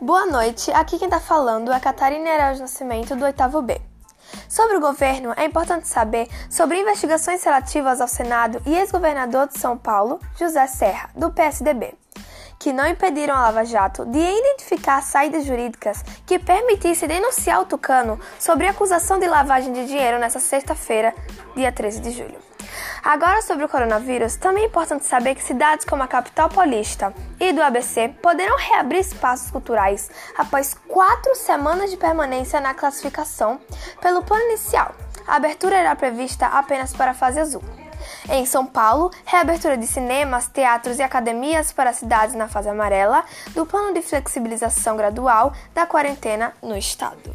Boa noite, aqui quem está falando é Catarina Araújo Nascimento, do 8 B. Sobre o governo, é importante saber sobre investigações relativas ao Senado e ex-governador de São Paulo, José Serra, do PSDB, que não impediram a Lava Jato de identificar saídas jurídicas que permitissem denunciar o Tucano sobre acusação de lavagem de dinheiro nesta sexta-feira, dia 13 de julho. Agora sobre o coronavírus, também é importante saber que cidades como a capital paulista e do ABC poderão reabrir espaços culturais após quatro semanas de permanência na classificação pelo plano inicial. A abertura era prevista apenas para a fase azul. Em São Paulo, reabertura de cinemas, teatros e academias para cidades na fase amarela do plano de flexibilização gradual da quarentena no estado.